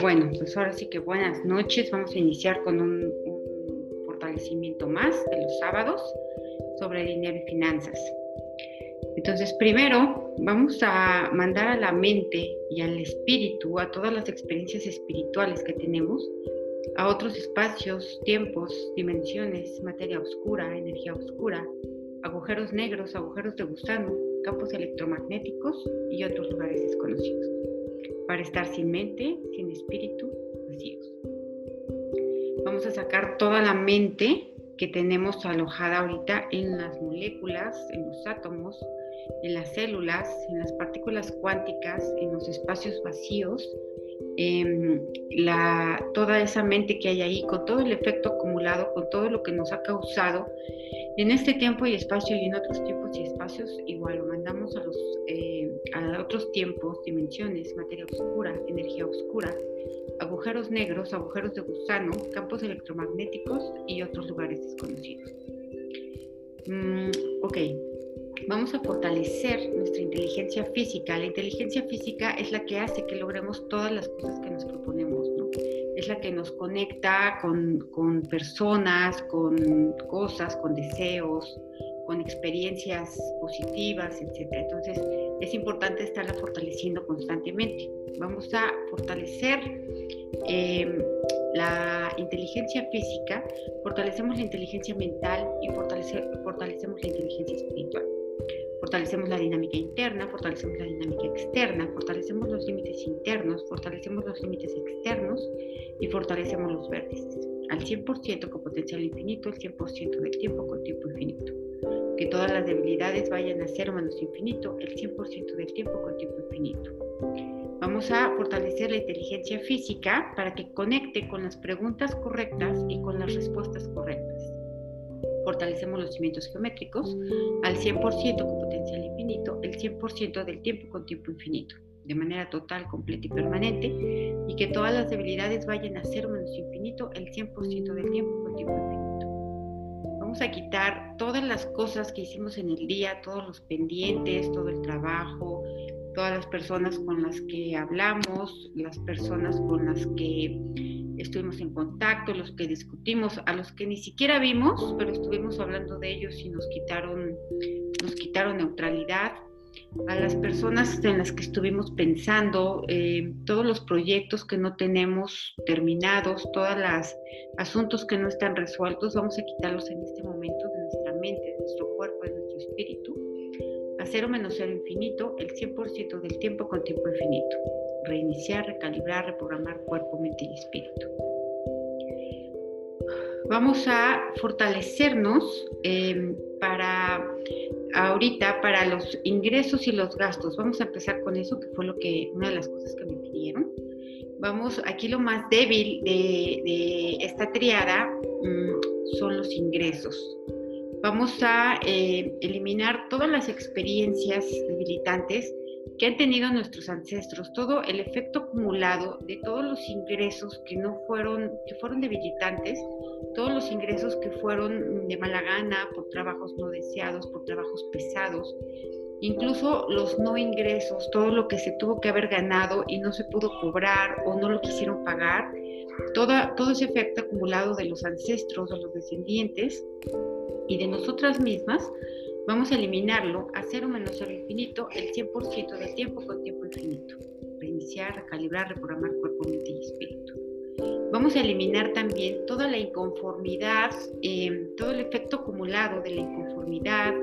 Bueno, pues ahora sí que buenas noches. Vamos a iniciar con un, fortalecimiento más de los sábados sobre dinero y finanzas. Entonces, primero vamos a mandar a la mente y al espíritu, a todas las experiencias espirituales que tenemos, a otros espacios, tiempos, dimensiones, materia oscura, energía oscura, agujeros negros, agujeros de gusano, campos electromagnéticos y otros lugares desconocidos, para estar sin mente, sin espíritu, vacíos. Vamos a sacar toda la mente que tenemos alojada ahorita en las moléculas, en los átomos, en las células, en las partículas cuánticas, en los espacios vacíos, em, la, toda esa mente que hay ahí, con todo el efecto acumulado, con todo lo que nos ha causado en este tiempo y espacio y en otros tiempos y espacios, igual lo mandamos a, los, eh, a otros tiempos, dimensiones, materia oscura, energía oscura, agujeros negros, agujeros de gusano, campos electromagnéticos y otros lugares desconocidos. Mm, ok, vamos a fortalecer nuestra inteligencia física. La inteligencia física es la que hace que logremos todas las cosas que nos proponemos. Es la que nos conecta con, con personas, con cosas, con deseos, con experiencias positivas, etc. Entonces, es importante estarla fortaleciendo constantemente. Vamos a fortalecer eh, la inteligencia física, fortalecemos la inteligencia mental y fortalecemos la inteligencia espiritual. Fortalecemos la dinámica interna, fortalecemos la dinámica externa, fortalecemos los límites internos, fortalecemos los límites externos y fortalecemos los vértices. Al 100% con potencial infinito, el 100% del tiempo con tiempo infinito. Que todas las debilidades vayan a cero menos infinito, el 100% del tiempo con tiempo infinito. Vamos a fortalecer la inteligencia física para que conecte con las preguntas correctas y con las respuestas correctas fortalecemos los cimientos geométricos al 100% con potencial infinito, el 100% del tiempo con tiempo infinito, de manera total, completa y permanente, y que todas las debilidades vayan a cero menos infinito, el 100% del tiempo con tiempo infinito. Vamos a quitar todas las cosas que hicimos en el día, todos los pendientes, todo el trabajo, todas las personas con las que hablamos, las personas con las que estuvimos en contacto, los que discutimos, a los que ni siquiera vimos, pero estuvimos hablando de ellos y nos quitaron, nos quitaron neutralidad, a las personas en las que estuvimos pensando, eh, todos los proyectos que no tenemos terminados, todos los asuntos que no están resueltos, vamos a quitarlos en este momento de nuestra mente, de nuestro cuerpo, de nuestro espíritu, a cero menos cero infinito, el 100% del tiempo con tiempo infinito reiniciar, recalibrar, reprogramar cuerpo, mente y espíritu. Vamos a fortalecernos em, para ahorita para los ingresos y los gastos. Vamos a empezar con eso, que fue lo que una de las cosas que me pidieron. Vamos, aquí lo más débil de, esta triada mm, son los ingresos. Vamos a eh, eliminar todas las experiencias debilitantes que han tenido nuestros ancestros, todo el efecto acumulado de todos los ingresos que no fueron, que fueron debilitantes, todos los ingresos que fueron de mala gana, por trabajos no deseados, por trabajos pesados, incluso los no ingresos, todo lo que se tuvo que haber ganado y no se pudo cobrar o no lo quisieron pagar, toda, todo ese efecto acumulado de los ancestros, de los descendientes y de nosotras mismas, Vamos a eliminarlo a cero menos cero infinito el 100% del tiempo con tiempo infinito. Reiniciar, recalibrar, reprogramar cuerpo, mente y espíritu. Vamos a eliminar también toda la inconformidad, em, todo el efecto acumulado de la inconformidad,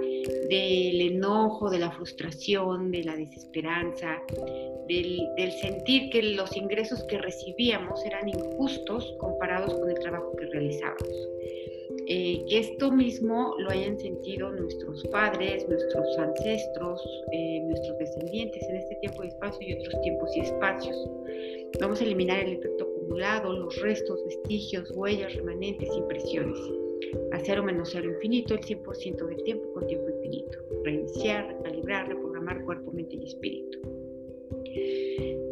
del enojo, de la frustración, de la desesperanza, del, del sentir que los ingresos que recibíamos eran injustos comparados con el trabajo que realizábamos eh, esto mismo lo hayan sentido nuestros padres, nuestros ancestros, eh, nuestros descendientes en este tiempo y espacio y otros tiempos y espacios. Vamos a eliminar el efecto acumulado, los restos, vestigios, huellas, remanentes, impresiones. A cero menos cero infinito, el 100% del tiempo con tiempo infinito. Reiniciar, recalibrar, reprogramar cuerpo, mente y espíritu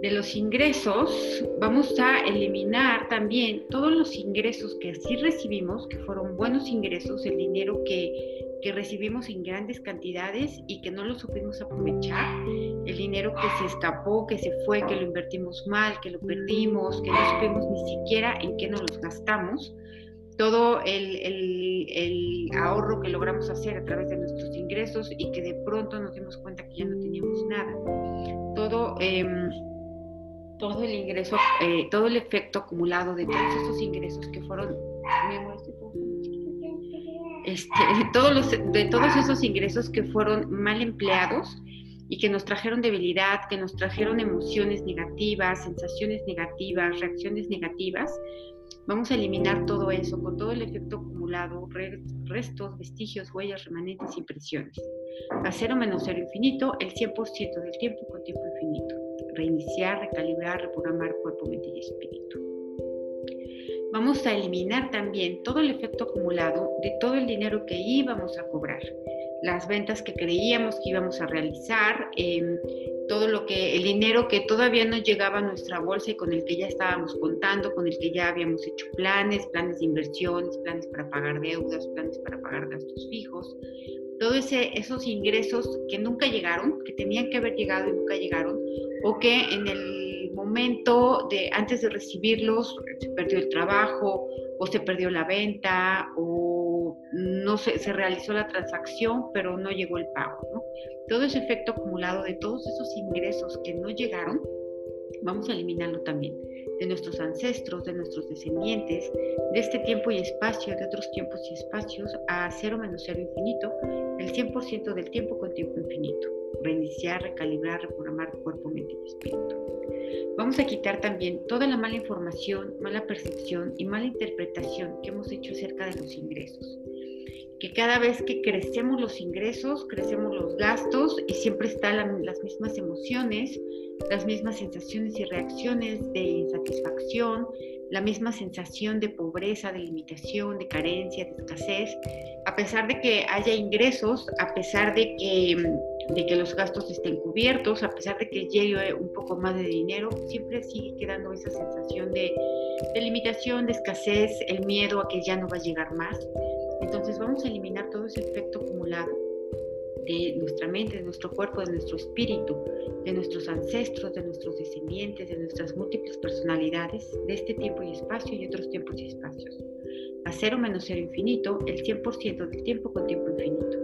de los ingresos, vamos a eliminar también todos los ingresos que sí recibimos, que fueron buenos ingresos, el dinero que que recibimos en grandes cantidades y que no lo supimos aprovechar, el dinero que se escapó, que se fue, que lo invertimos mal, que lo perdimos, que no supimos ni siquiera en qué nos los gastamos, todo el, el, ahorro que logramos hacer a través de nuestros ingresos y que de pronto nos dimos cuenta que ya no teníamos nada. Todo, em, todo el ingreso, eh, todo el efecto acumulado de todos esos ingresos que fueron... Este, todos los, de todos esos ingresos que fueron mal empleados y que nos trajeron debilidad, que nos trajeron emociones negativas, sensaciones negativas, reacciones negativas, Vamos a eliminar todo eso con todo el efecto acumulado, restos, vestigios, huellas, remanentes, impresiones. A cero menos cero infinito, el 100% del tiempo con tiempo infinito. Reiniciar, recalibrar, reprogramar cuerpo, mente y espíritu. Vamos a eliminar también todo el efecto acumulado de todo el dinero que íbamos a cobrar, las ventas que creíamos que íbamos a realizar, eh, todo lo que, el dinero que todavía no llegaba a nuestra bolsa y con el que ya estábamos contando, con el que ya habíamos hecho planes, planes de inversiones, planes para pagar deudas, planes para pagar gastos fijos, todos esos ingresos que nunca llegaron, que tenían que haber llegado y nunca llegaron, o que en el momento de antes de recibirlos se perdió el trabajo, o se perdió la venta, o no se, realizó la transacción, pero no llegó el pago, todo ese efecto acumulado de todos esos ingresos que no llegaron, vamos a eliminarlo también de nuestros ancestros, de nuestros descendientes, de este tiempo y espacio, de otros tiempos y espacios, a cero menos cero infinito, el 100% del tiempo con tiempo infinito. Reiniciar, recalibrar, reprogramar cuerpo, mente y espíritu. Vamos a quitar también toda la mala información, mala percepción y mala interpretación que hemos hecho acerca de los ingresos que cada vez que crecemos los ingresos, crecemos los gastos y siempre están las mismas emociones, las mismas sensaciones y reacciones de insatisfacción, la misma sensación de pobreza, de limitación, de carencia, de escasez, a pesar de que haya ingresos, a pesar de que, de que los gastos estén cubiertos, a pesar de que llegue un poco más de dinero, siempre sigue quedando esa sensación de, de limitación, de escasez, el miedo a que ya no va a llegar más. Entonces vamos a eliminar todo ese efecto acumulado de nuestra mente, de nuestro cuerpo, de nuestro espíritu, de nuestros ancestros, de nuestros descendientes, de nuestras múltiples personalidades, de este tiempo y espacio y otros tiempos y espacios. A cero menos cero infinito, el 100% del tiempo con tiempo infinito.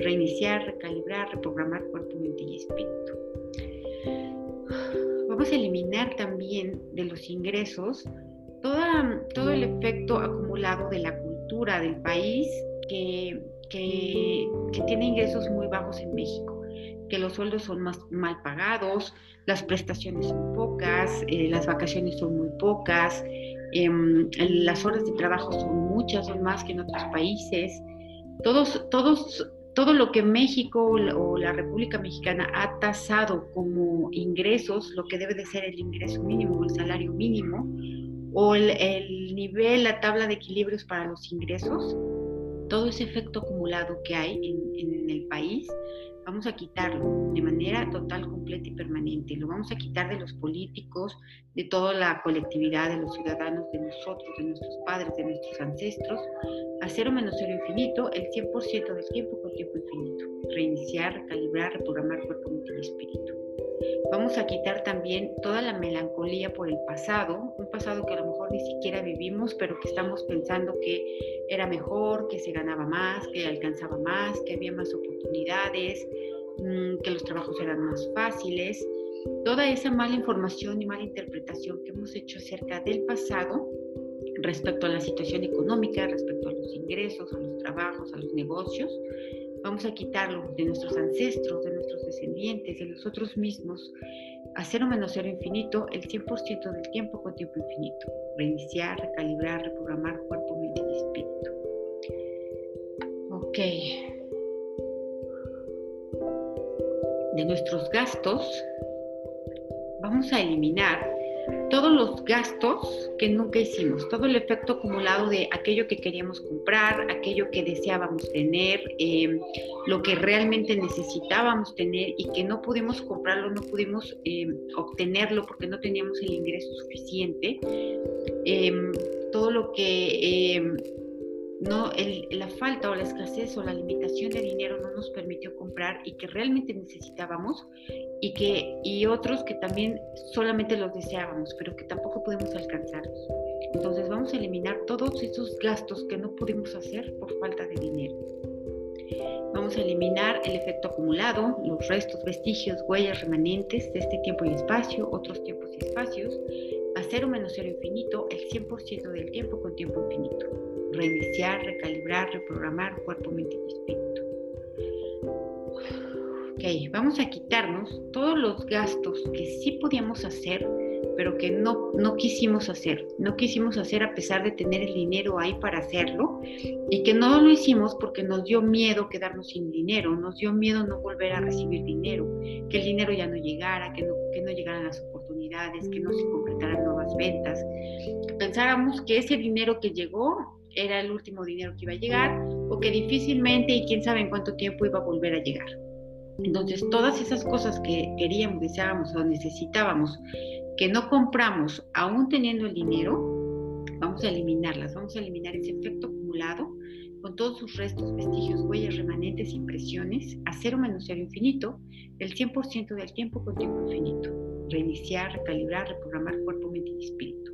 Reiniciar, recalibrar, reprogramar cuerpo, mente y espíritu. Vamos a eliminar también de los ingresos todo el efecto acumulado de la del país que, que, tiene ingresos muy bajos en México, que los sueldos son más mal pagados, las prestaciones son pocas, eh, las vacaciones son muy pocas, em, las horas de trabajo son muchas, son más que en otros países. Todos, todos, todo lo que México o la República Mexicana ha tasado como ingresos, lo que debe de ser el ingreso mínimo, el salario mínimo, o el, nivel, la tabla de equilibrios para los ingresos, todo ese efecto acumulado que hay en, el país, vamos a quitarlo de manera total, completa y permanente. Lo vamos a quitar de los políticos, de toda la colectividad, de los ciudadanos, de nosotros, de nuestros padres, de nuestros ancestros, a cero menos cero infinito, el 100% del tiempo con tiempo infinito. Reiniciar, recalibrar, reprogramar cuerpo, mente y espíritu. Vamos a quitar también toda la melancolía por el pasado, un pasado que a lo mejor ni siquiera vivimos, pero que estamos pensando que era mejor, que se ganaba más, que alcanzaba más, que había más oportunidades, mm, que los trabajos eran más fáciles. Toda esa mala información y mala interpretación que hemos hecho acerca del pasado respecto a la situación económica, respecto a los ingresos, a los trabajos, a los negocios, Vamos a quitarlo de nuestros ancestros, de nuestros descendientes, de nosotros mismos, a cero menos cero infinito el 100% del tiempo con tiempo infinito. Reiniciar, recalibrar, reprogramar cuerpo, mente y espíritu. Ok. De nuestros gastos, vamos a eliminar todos los gastos que nunca hicimos, todo el efecto acumulado de aquello que queríamos comprar, aquello que deseábamos tener, em, lo que realmente necesitábamos tener y que no pudimos comprarlo, no pudimos em, obtenerlo porque no teníamos el ingreso suficiente, em, todo lo que no, la falta o la escasez o la limitación de dinero no nos permitió comprar y que realmente necesitábamos y, que, y otros que también solamente los deseábamos, pero que tampoco pudimos alcanzarlos. Entonces vamos a eliminar todos esos gastos que no pudimos hacer por falta de dinero. Vamos a eliminar el efecto acumulado, los restos, vestigios, huellas remanentes de este tiempo y espacio, otros tiempos y espacios, a cero menos cero infinito el 100% del tiempo con tiempo infinito. Reiniciar, recalibrar, reprogramar cuerpo, mente y espíritu. Ok, vamos a quitarnos todos los gastos que sí podíamos hacer pero que no, no quisimos hacer. No quisimos hacer a pesar de tener el dinero ahí para hacerlo y que no lo hicimos porque nos dio miedo quedarnos sin dinero, nos dio miedo no volver a recibir dinero, que el dinero ya no llegara, que no, que no llegaran las oportunidades, que no se completaran nuevas ventas. Pensáramos que ese dinero que llegó era el último dinero que iba a llegar o que difícilmente y quién sabe en cuánto tiempo iba a volver a llegar. Entonces, todas esas cosas que queríamos, deseábamos o necesitábamos que no compramos aún teniendo el dinero, vamos a eliminarlas, vamos a eliminar ese efecto acumulado con todos sus restos, vestigios, huellas, remanentes, impresiones, a cero menos infinito, el 100% del tiempo con tiempo infinito. Reiniciar, recalibrar, reprogramar cuerpo, mente y espíritu.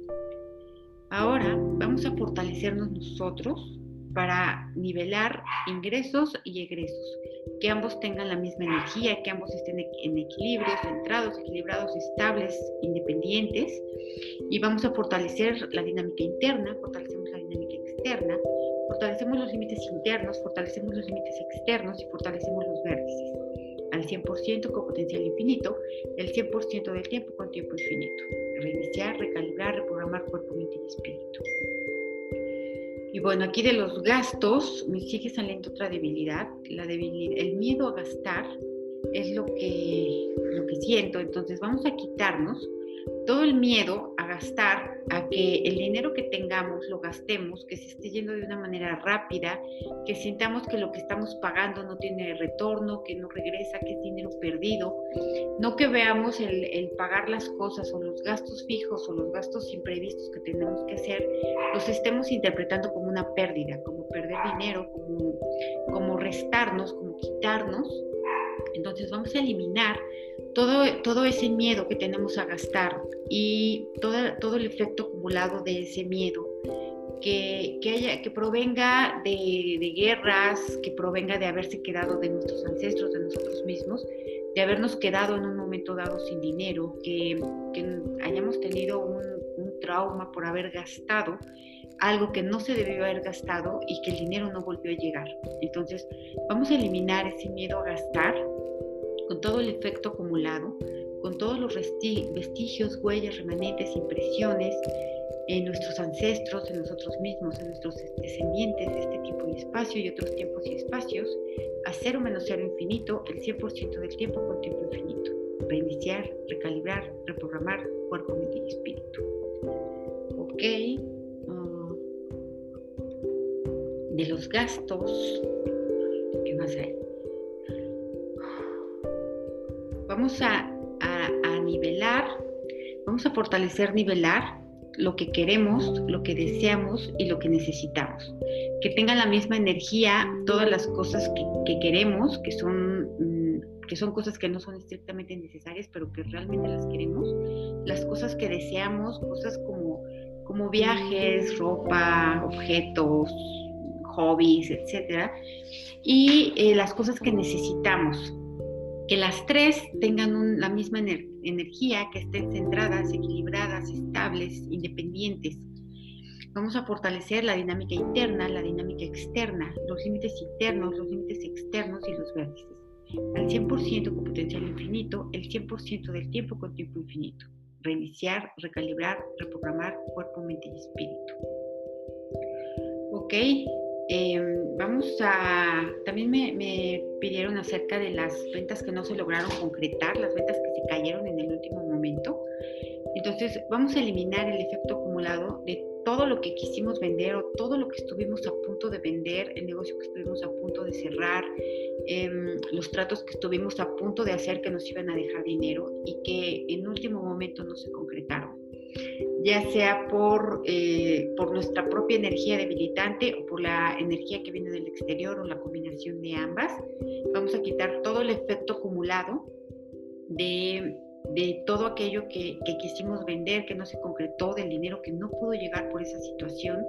Ahora vamos a fortalecernos nosotros para nivelar ingresos y egresos que ambos tengan la misma energía, que ambos estén en equilibrio, centrados, equilibrados, estables, independientes. Y vamos a fortalecer la dinámica interna, fortalecemos la dinámica externa, fortalecemos los límites internos, fortalecemos los límites externos y fortalecemos los vértices. Al 100% con potencial infinito, el 100% del tiempo con tiempo infinito. Reiniciar, recalibrar, reprogramar cuerpo, mente y espíritu. Y bueno, aquí de los gastos me sigue saliendo otra debilidad, la debilidad, el miedo a gastar es lo que, lo que siento, entonces vamos a quitarnos todo el miedo a gastar, a que el dinero que tengamos lo gastemos, que se esté yendo de una manera rápida, que sintamos que lo que estamos pagando no tiene retorno, que no regresa, que es dinero perdido, no que veamos el, el pagar las cosas o los gastos fijos o los gastos imprevistos que tenemos que hacer, los estemos interpretando como una pérdida, como perder dinero, como, como restarnos, como quitarnos. Entonces vamos a eliminar todo, todo ese miedo que tenemos a gastar y todo, todo el efecto acumulado de ese miedo que, que, provenga de, de, guerras, que provenga de haberse quedado de nuestros ancestros, de nosotros mismos, de habernos quedado en un momento dado sin dinero, que, que hayamos tenido un, un trauma por haber gastado algo que no se debió haber gastado y que el dinero no volvió a llegar. Entonces, vamos a eliminar ese miedo a gastar con todo el efecto acumulado, con todos los vestigios, huellas, remanentes, impresiones en nuestros ancestros, en nosotros mismos, en nuestros descendientes de este tiempo y espacio y otros tiempos y espacios, a cero menos cero infinito, el 100% del tiempo con tiempo infinito. Reiniciar, recalibrar, reprogramar cuerpo, mente y espíritu. Ok. Uh, de los gastos, ¿qué más hay? Vamos a, nivelar, vamos a fortalecer, nivelar lo que queremos, lo que deseamos y lo que necesitamos. Que tengan la misma energía todas las cosas que, queremos, que son, mm, que son cosas que no son estrictamente necesarias, pero que realmente las queremos. Las cosas que deseamos, cosas como, como viajes, ropa, objetos, hobbies, etc. Y eh, las cosas que necesitamos, que las tres tengan la misma energía, que estén centradas, equilibradas, estables, independientes. Vamos a fortalecer la dinámica interna, la dinámica externa, los límites internos, los límites externos y los vértices. Al 100% con potencial infinito, el 100% del tiempo con tiempo infinito. Reiniciar, recalibrar, reprogramar cuerpo, mente y espíritu. Ok, Em, vamos a, también me, pidieron acerca de las ventas que no se lograron concretar, las ventas que se cayeron en el último momento. Entonces, vamos a eliminar el efecto acumulado de todo lo que quisimos vender o todo lo que estuvimos a punto de vender, el negocio que estuvimos a punto de cerrar, em, los tratos que estuvimos a punto de hacer que nos iban a dejar dinero y que en último momento no se concretaron ya sea por, eh, por nuestra propia energía debilitante o por la energía que viene del exterior o la combinación de ambas. Vamos a quitar todo el efecto acumulado de, de todo aquello que, que, quisimos vender, que no se concretó, del dinero que no pudo llegar por esa situación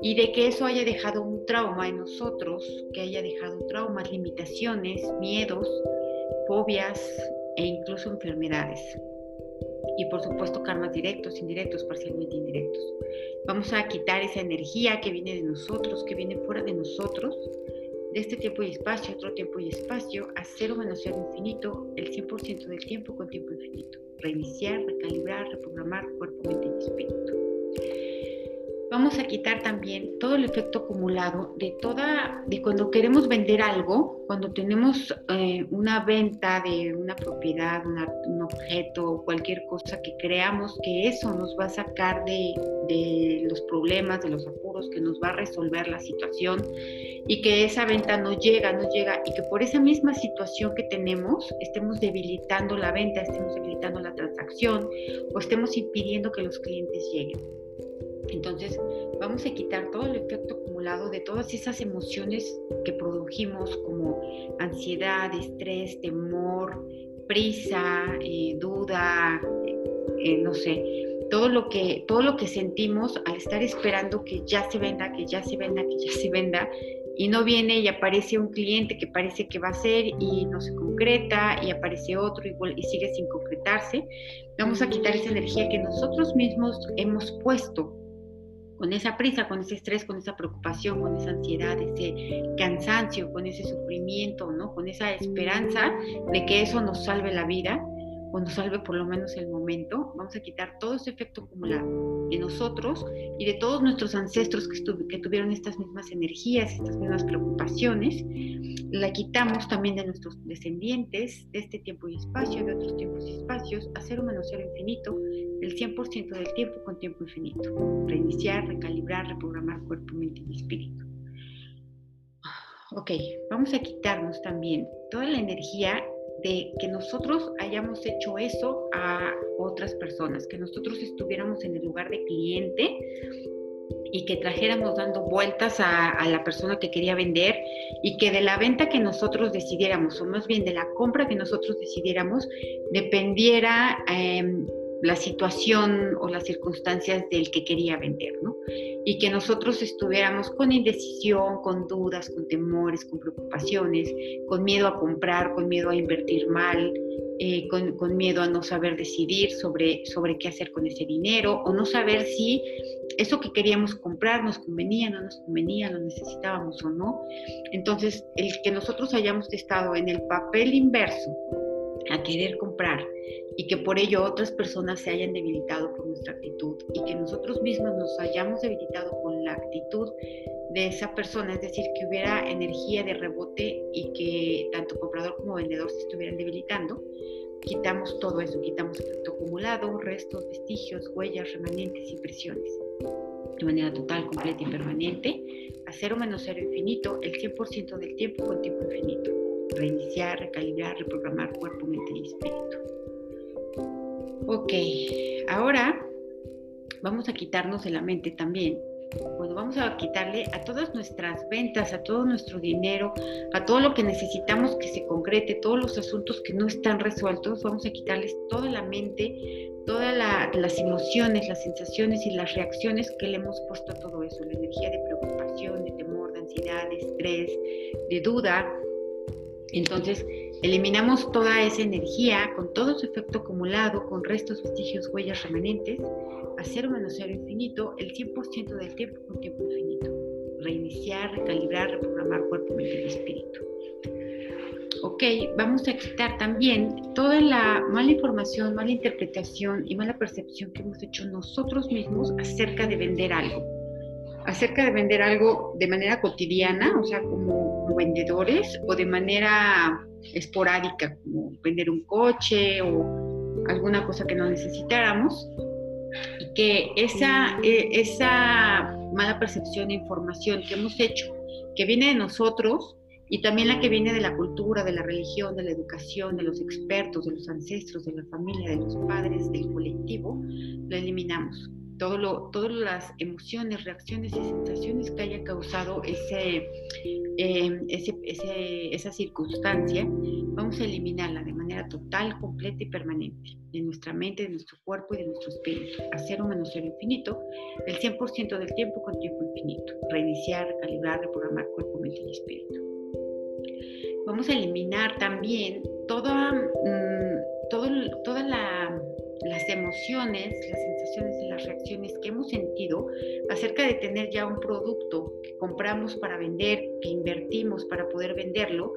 y de que eso haya dejado un trauma en nosotros, que haya dejado traumas, limitaciones, miedos, fobias e incluso enfermedades. Y por supuesto karmas directos, indirectos, parcialmente indirectos. Vamos a quitar esa energía que viene de nosotros, que viene fuera de nosotros, de este tiempo y espacio, otro tiempo y espacio, a cero menos cero infinito, el 100% del tiempo con tiempo infinito. Reiniciar, recalibrar, reprogramar cuerpo, mente y espíritu vamos a quitar también todo el efecto acumulado de toda, de cuando queremos vender algo, cuando tenemos eh, una venta de una propiedad, un objeto, cualquier cosa que creamos que eso nos va a sacar de, de los problemas, de los apuros, que nos va a resolver la situación y que esa venta no llega, no llega y que por esa misma situación que tenemos estemos debilitando la venta, estemos debilitando la transacción o estemos impidiendo que los clientes lleguen. Entonces, vamos a quitar todo el efecto acumulado de todas esas emociones que produjimos como ansiedad, estrés, temor, prisa, eh, duda, eh, no sé, todo lo que todo lo que sentimos al estar esperando que ya se venda, que ya se venda, que ya se venda y no viene y aparece un cliente que parece que va a ser y no se concreta y aparece otro y sigue sin concretarse. Vamos a quitar esa energía que nosotros mismos hemos puesto con esa prisa, con ese estrés, con esa preocupación, con esa ansiedad, ese cansancio, con ese sufrimiento, ¿no? Con esa esperanza de que eso nos salve la vida o nos salve por lo menos el momento, vamos a quitar todo ese efecto acumulado de nosotros y de todos nuestros ancestros que, que tuvieron estas mismas energías, estas mismas preocupaciones, la quitamos también de nuestros descendientes, de este tiempo y espacio, de otros tiempos y espacios, a cero menos cero infinito, el 100% del tiempo con tiempo infinito. Reiniciar, recalibrar, reprogramar cuerpo, mente y espíritu. Ok, vamos a quitarnos también toda la energía de que nosotros hayamos hecho eso a otras personas, que nosotros estuviéramos en el lugar de cliente y que trajéramos dando vueltas a, la persona que quería vender y que de la venta que nosotros decidiéramos, o más bien de la compra que nosotros decidiéramos, dependiera em, la situación o las circunstancias del que quería vender, ¿no? Y que nosotros estuviéramos con indecisión, con dudas, con temores, con preocupaciones, con miedo a comprar, con miedo a invertir mal, eh, con, miedo a no saber decidir sobre, sobre qué hacer con ese dinero o no saber si eso que queríamos comprar nos convenía, no nos convenía, lo necesitábamos o no. Entonces, el que nosotros hayamos estado en el papel inverso a querer comprar y que por ello otras personas se hayan debilitado por nuestra actitud y que nosotros mismos nos hayamos debilitado con la actitud de esa persona, es decir, que hubiera energía de rebote y que tanto comprador como vendedor se estuvieran debilitando, quitamos todo eso, quitamos efecto acumulado, restos, vestigios, huellas, remanentes, impresiones, de manera total, completa y permanente, a cero menos cero infinito, el 100% del tiempo con tiempo infinito, reiniciar, recalibrar, reprogramar cuerpo, mente y espíritu. Ok, ahora vamos a quitarnos de la mente también. Bueno, vamos a quitarle a todas nuestras ventas, a todo nuestro dinero, a todo lo que necesitamos que se concrete, todos los asuntos que no están resueltos, vamos a quitarles toda la mente, todas las emociones, las sensaciones y las reacciones que le hemos puesto a todo eso, la energía de preocupación, de temor, de ansiedad, de estrés, de duda. Entonces, Eliminamos toda esa energía con todo su efecto acumulado, con restos, vestigios, huellas remanentes, a cero menos cero infinito, el 100% del tiempo con tiempo infinito. Reiniciar, recalibrar, reprogramar cuerpo, mente y espíritu. Ok, vamos a quitar también toda la mala información, mala interpretación y mala percepción que hemos hecho nosotros mismos acerca de vender algo. Acerca de vender algo de manera cotidiana, o sea, como vendedores, o de manera esporádica, como vender un coche o alguna cosa que no necesitáramos, y que esa, e, esa mala percepción de información que hemos hecho, que viene de nosotros, y también la que viene de la cultura, de la religión, de la educación, de los expertos, de los ancestros, de la familia, de los padres, del colectivo, lo eliminamos. Todo lo, todas las emociones, reacciones y sensaciones que haya causado ese, eh, esa circunstancia, vamos a eliminarla de manera total, completa y permanente de nuestra mente, de nuestro cuerpo y de nuestro espíritu. Hacer un menos cero infinito el 100% del tiempo con tiempo infinito. Reiniciar, recalibrar, reprogramar cuerpo, mente y espíritu. Vamos a eliminar también toda, mm, todo, toda la las emociones, las sensaciones y las reacciones que hemos sentido acerca de tener ya un producto que compramos para vender, que invertimos para poder venderlo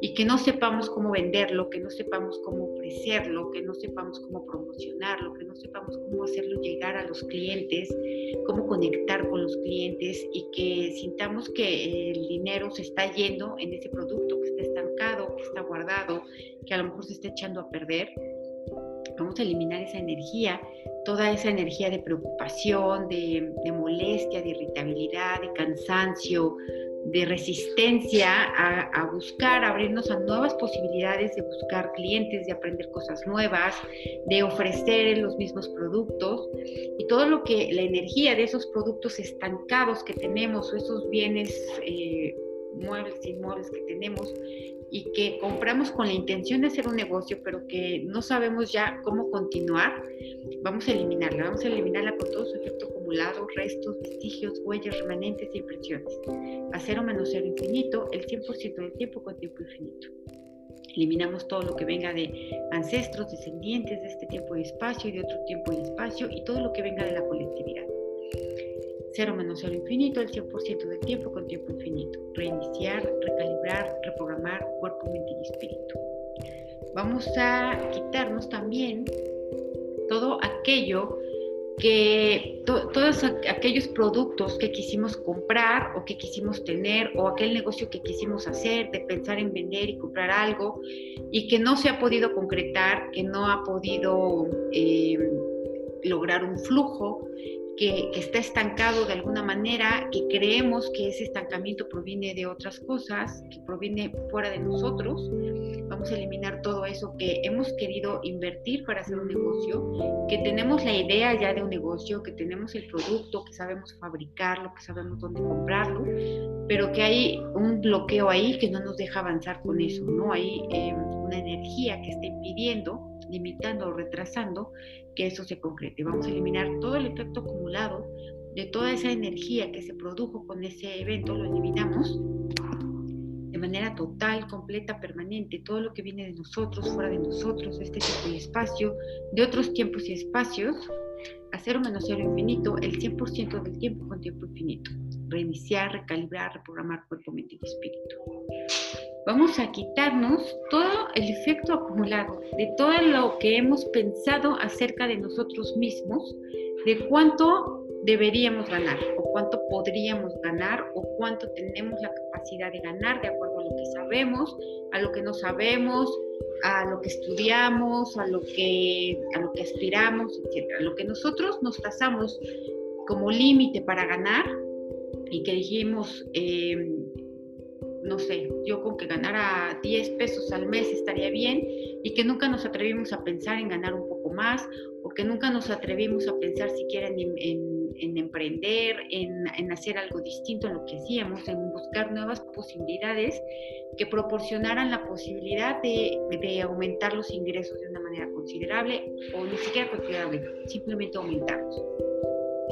y que no sepamos cómo venderlo, que no sepamos cómo ofrecerlo, que no sepamos cómo promocionarlo, que no sepamos cómo hacerlo llegar a los clientes, cómo conectar con los clientes y que sintamos que el dinero se está yendo en ese producto que está estancado, que está guardado, que a lo mejor se está echando a perder vamos a eliminar esa energía, toda esa energía de preocupación, de, molestia, de irritabilidad, de cansancio, de resistencia a, a, buscar, abrirnos a nuevas posibilidades de buscar clientes, de aprender cosas nuevas, de ofrecer los mismos productos. Y todo lo que la energía de esos productos estancados que tenemos o esos bienes eh, muebles, inmuebles que tenemos y que compramos con la intención de hacer un negocio, pero que no sabemos ya cómo continuar, vamos a eliminarla, vamos a eliminarla con todo su efecto acumulado, restos, vestigios, huellas, remanentes e impresiones. A cero menos cero infinito, el 100% del tiempo con tiempo infinito. Eliminamos todo lo que venga de ancestros, descendientes de este tiempo y espacio y de otro tiempo y espacio y todo lo que venga de la colectividad. Cero menos cero infinito, el 100% del tiempo con tiempo infinito. Reiniciar, recalibrar, reprogramar cuerpo, mente y espíritu. Vamos a quitarnos también todo aquello que todos aquellos productos que quisimos comprar o que quisimos tener o aquel negocio que quisimos hacer, de pensar en vender y comprar algo y que no se ha podido concretar, que no ha podido eh, lograr un flujo, que, está estancado de alguna manera, que creemos que ese estancamiento proviene de otras cosas, que proviene fuera de nosotros. Vamos a eliminar todo eso que hemos querido invertir para hacer un negocio, que tenemos la idea ya de un negocio, que tenemos el producto, que sabemos fabricarlo, que sabemos dónde comprarlo, pero que hay un bloqueo ahí que no nos deja avanzar con eso, ¿no? Hay eh, una energía que está impidiendo, limitando o retrasando que eso se concrete. Vamos a eliminar todo el efecto acumulado de toda esa energía que se produjo con ese evento, lo eliminamos de manera total, completa, permanente, todo lo que viene de nosotros, fuera de nosotros, de este tiempo y espacio, de otros tiempos y espacios, a cero menos cero infinito, el 100% del tiempo con tiempo infinito. Reiniciar, recalibrar, reprogramar cuerpo, mente y espíritu vamos a quitarnos todo el efecto acumulado de todo lo que hemos pensado acerca de nosotros mismos, de cuánto deberíamos ganar o cuánto podríamos ganar o cuánto tenemos la capacidad de ganar de acuerdo a lo que sabemos, a lo que no sabemos, a lo que estudiamos, a lo que, a lo que aspiramos, etc. Lo que nosotros nos trazamos como límite para ganar y que dijimos, eh, no sé, yo con que ganara 10 pesos al mes estaría bien y que nunca nos atrevimos a pensar en ganar un poco más o que nunca nos atrevimos a pensar siquiera en, en, emprender, en, hacer algo distinto a lo que hacíamos, en buscar nuevas posibilidades que proporcionaran la posibilidad de, de aumentar los ingresos de una manera considerable o ni siquiera considerable, simplemente aumentarlos.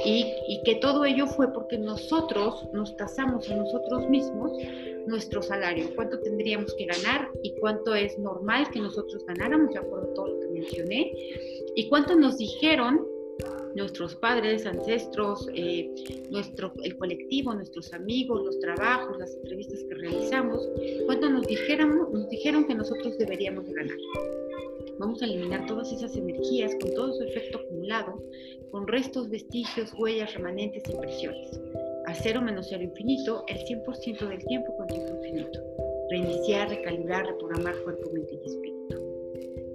Y, y, que todo ello fue porque nosotros nos tasamos a nosotros mismos nuestro salario, cuánto tendríamos que ganar y cuánto es normal que nosotros ganáramos, de acuerdo a todo lo que mencioné, y cuánto nos dijeron nuestros padres, ancestros, eh, nuestro, el colectivo, nuestros amigos, los trabajos, las entrevistas que realizamos, cuánto nos, dijéramos, nos dijeron que nosotros deberíamos de ganar. Vamos a eliminar todas esas energías con todo su efecto acumulado, con restos, vestigios, huellas, remanentes impresiones cero menos cero infinito el 100% del tiempo con tiempo infinito. Reiniciar, recalibrar, reprogramar cuerpo, mente y espíritu.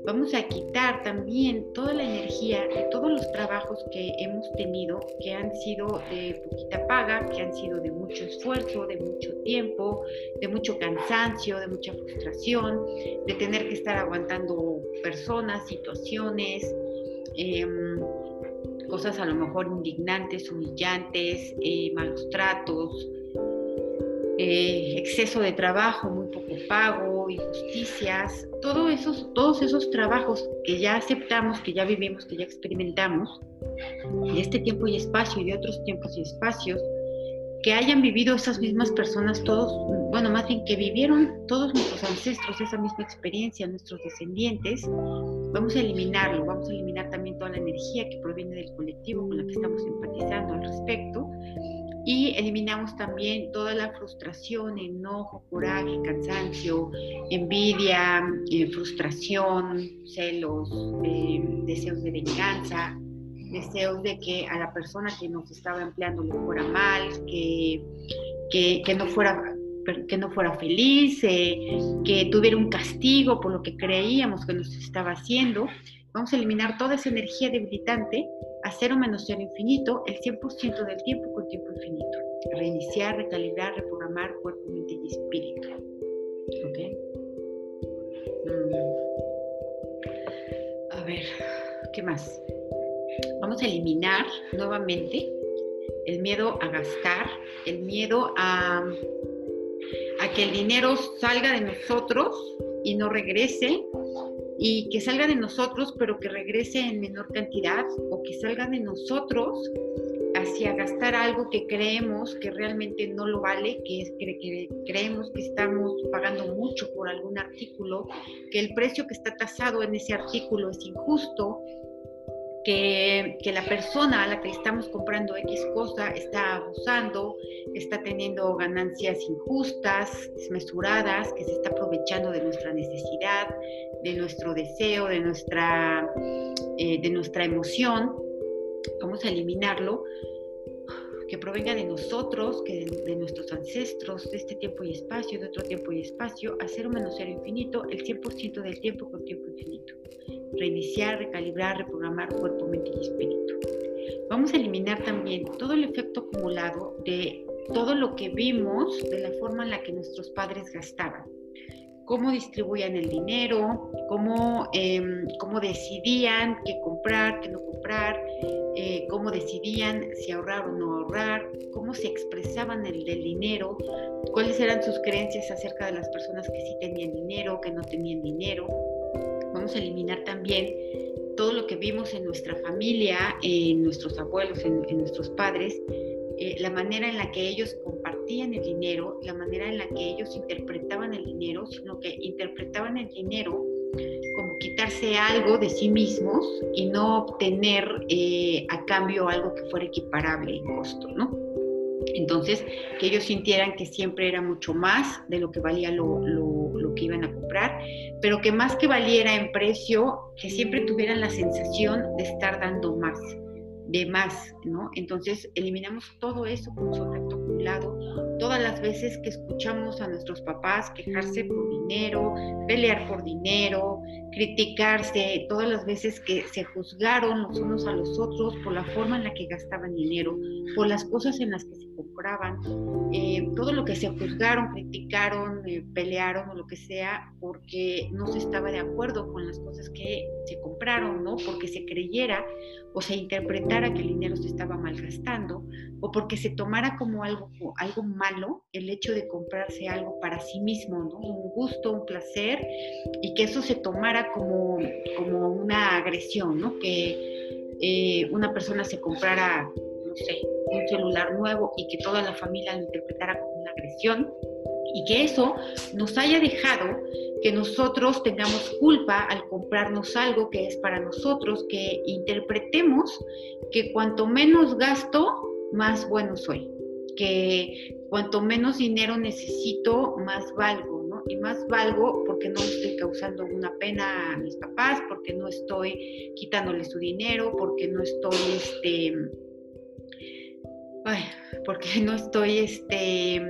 Vamos a quitar también toda la energía de todos los trabajos que hemos tenido, que han sido de poquita paga, que han sido de mucho esfuerzo, de mucho tiempo, de mucho cansancio, de mucha frustración, de tener que estar aguantando personas, situaciones. Eh, cosas a lo mejor indignantes, humillantes, eh, malos tratos, eh, exceso de trabajo, muy poco pago, injusticias, todo esos, todos esos trabajos que ya aceptamos, que ya vivimos, que ya experimentamos, de este tiempo y espacio y de otros tiempos y espacios, que hayan vivido esas mismas personas, todos, bueno, más bien que vivieron todos nuestros ancestros esa misma experiencia, nuestros descendientes, vamos a eliminarlo, vamos a eliminar también la energía que proviene del colectivo con la que estamos empatizando al respecto y eliminamos también toda la frustración, enojo, coraje, cansancio, envidia, eh, frustración, celos, eh, deseos de venganza, deseos de que a la persona que nos estaba empleando le fuera mal, que, que, no fuera que no fuera feliz, eh, que tuviera un castigo por lo que creíamos que nos estaba haciendo. Vamos a eliminar toda esa energía debilitante a cero menos cero infinito el 100% del tiempo con tiempo infinito. Reiniciar, recalibrar, reprogramar cuerpo, mente y espíritu. ¿Ok? Mm. A ver, ¿qué más? Vamos a eliminar nuevamente el miedo a gastar, el miedo a, a que el dinero salga de nosotros y no regrese, y que salga de nosotros pero que regrese en menor cantidad o que salga de nosotros hacia gastar algo que creemos que realmente no lo vale, que, que, creemos que estamos pagando mucho por algún artículo, que el precio que está tasado en ese artículo es injusto que, la persona a la que estamos comprando X cosa está abusando, está teniendo ganancias injustas, desmesuradas, que se está aprovechando de nuestra necesidad, de nuestro deseo, de nuestra, eh, de nuestra emoción. Vamos a eliminarlo que provenga de nosotros, que de, nuestros ancestros, de este tiempo y espacio, de otro tiempo y espacio, a cero menos cero infinito, el 100% del tiempo con tiempo infinito. Reiniciar, recalibrar, reprogramar cuerpo, mente y espíritu. Vamos a eliminar también todo el efecto acumulado de todo lo que vimos de la forma en la que nuestros padres gastaban cómo distribuían el dinero, cómo, em, cómo decidían qué comprar, qué no comprar, eh, cómo decidían si ahorrar o no ahorrar, cómo se expresaban el del dinero, cuáles eran sus creencias acerca de las personas que sí tenían dinero, que no tenían dinero. A eliminar también todo lo que vimos en nuestra familia, en nuestros abuelos, en, nuestros padres, eh, la manera en la que ellos compartían el dinero, la manera en la que ellos interpretaban el dinero, sino que interpretaban el dinero como quitarse algo de sí mismos y no obtener eh, a cambio algo que fuera equiparable en costo, ¿no? Entonces, que ellos sintieran que siempre era mucho más de lo que valía lo, lo, que iban a comprar, pero que más que valiera en precio, que siempre tuvieran la sensación de estar dando más, de más, ¿no? Entonces, eliminamos todo eso con su acumulado, todas las veces que escuchamos a nuestros papás quejarse por dinero, pelear por dinero, criticarse, todas las veces que se juzgaron los unos a los otros por la forma en la que gastaban dinero, por las cosas en las que se compraban, eh, todo lo que se juzgaron, criticaron, eh, pelearon o lo que sea, porque no se estaba de acuerdo con las cosas que se compraron, ¿no? Porque se creyera o se interpretara que el dinero se estaba malgastando o porque se tomara como algo, algo el hecho de comprarse algo para sí mismo. Un gusto, un placer y que eso se tomara como, como una agresión. Que eh, una persona se comprara, un celular nuevo y que toda la familia lo interpretara como una agresión y que eso nos haya dejado que nosotros tengamos culpa al comprarnos algo que es para nosotros, que interpretemos que cuanto menos gasto, más bueno soy, que cuanto menos dinero necesito, más valgo, ¿no? Y más valgo porque no estoy causando una pena a mis papás, porque no estoy quitándole su dinero, porque no estoy, este, porque no estoy, este,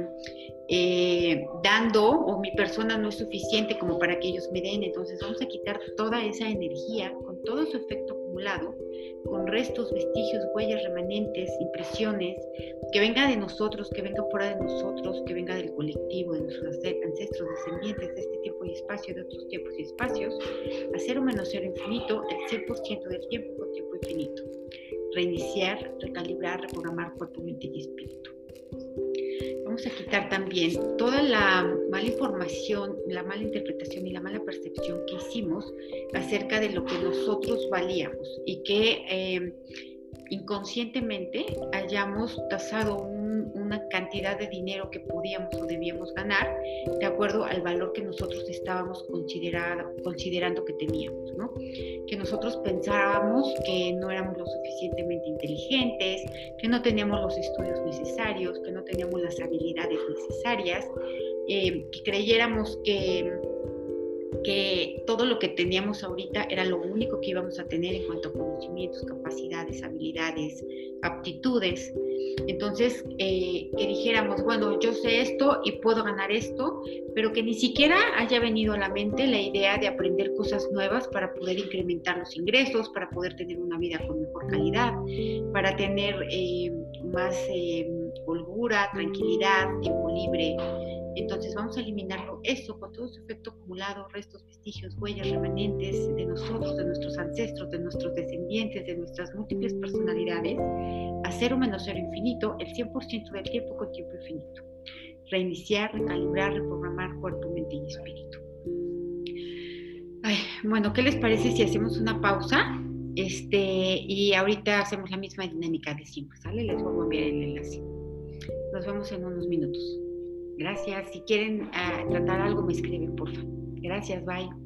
eh, dando o mi persona no es suficiente como para que ellos me den. Entonces vamos a quitar toda esa energía con todo su efecto con restos, vestigios, huellas, remanentes, impresiones, que venga de nosotros, que venga fuera de nosotros, que venga del colectivo, de nuestros ancestros descendientes de este tiempo y espacio, de otros tiempos y espacios, a cero menos cero infinito, el 100% del tiempo con tiempo infinito reiniciar, recalibrar, reprogramar cuerpo, mente y espíritu. Vamos a quitar también toda la mala información, la mala interpretación y la mala percepción que hicimos acerca de lo que nosotros valíamos y que eh, inconscientemente hayamos tasado una cantidad de dinero que podíamos o debíamos ganar de acuerdo al valor que nosotros estábamos considerando que teníamos, ¿no? Que nosotros pensábamos que no éramos lo suficientemente inteligentes, que no teníamos los estudios necesarios, que no teníamos las habilidades necesarias, eh, que creyéramos que que todo lo que teníamos ahorita era lo único que íbamos a tener en cuanto a conocimientos, capacidades, habilidades, aptitudes. Entonces, eh, que dijéramos, bueno, yo sé esto y puedo ganar esto, pero que ni siquiera haya venido a la mente la idea de aprender cosas nuevas para poder incrementar los ingresos, para poder tener una vida con mejor calidad, para tener eh, más eh, holgura, tranquilidad, tiempo libre, entonces vamos a eliminarlo eso con todo su efecto acumulado, restos, vestigios, huellas, remanentes de nosotros, de nuestros ancestros, de nuestros descendientes, de nuestras múltiples personalidades, a cero menos cero infinito, el 100% del tiempo con tiempo infinito. Reiniciar, recalibrar, reprogramar cuerpo, mente y espíritu. bueno, ¿qué les parece si hacemos una pausa? Este, y ahorita hacemos la misma dinámica de siempre, ¿sale? Les voy a enviar el enlace. Nos vemos en unos minutos. Gracias. Si quieren ah, tratar algo, me escriben, por favor. Gracias, bye.